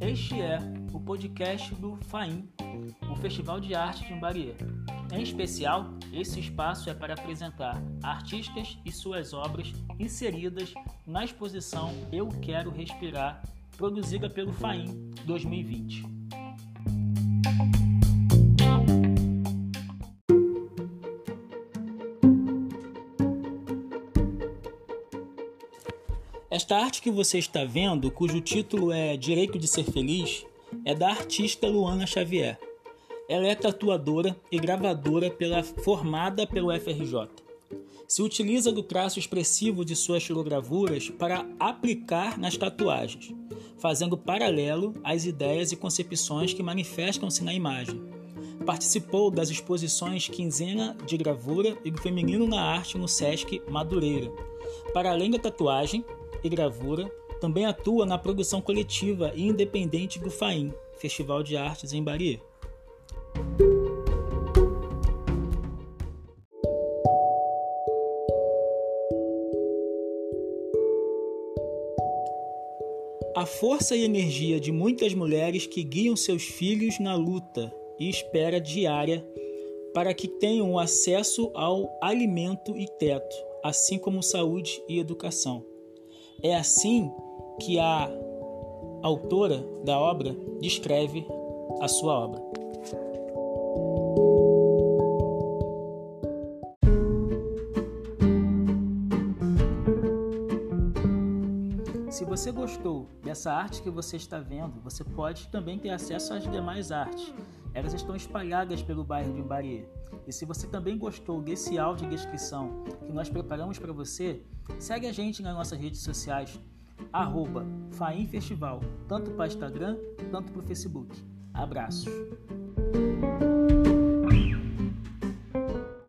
Este é o podcast do FAIM, o Festival de Arte de Imbaria. Em especial, esse espaço é para apresentar artistas e suas obras inseridas na exposição Eu Quero Respirar, produzida pelo FAIM 2020. Esta arte que você está vendo, cujo título é Direito de Ser Feliz, é da artista Luana Xavier. Ela é tatuadora e gravadora pela, formada pelo FRJ. Se utiliza do traço expressivo de suas xilogravuras para aplicar nas tatuagens, fazendo paralelo às ideias e concepções que manifestam-se na imagem. Participou das exposições Quinzena de Gravura e do Feminino na Arte no Sesc Madureira. Para além da tatuagem e gravura, também atua na produção coletiva e independente do FAIM, Festival de Artes em Bahia. A força e energia de muitas mulheres que guiam seus filhos na luta e espera diária para que tenham acesso ao alimento e teto, assim como saúde e educação. É assim que a autora da obra descreve a sua obra. Se você gostou dessa arte que você está vendo, você pode também ter acesso às demais artes. Elas estão espalhadas pelo bairro de Imbarie. E se você também gostou desse áudio de descrição que nós preparamos para você, segue a gente nas nossas redes sociais, arroba Festival, tanto para Instagram, tanto para o Facebook. Abraços!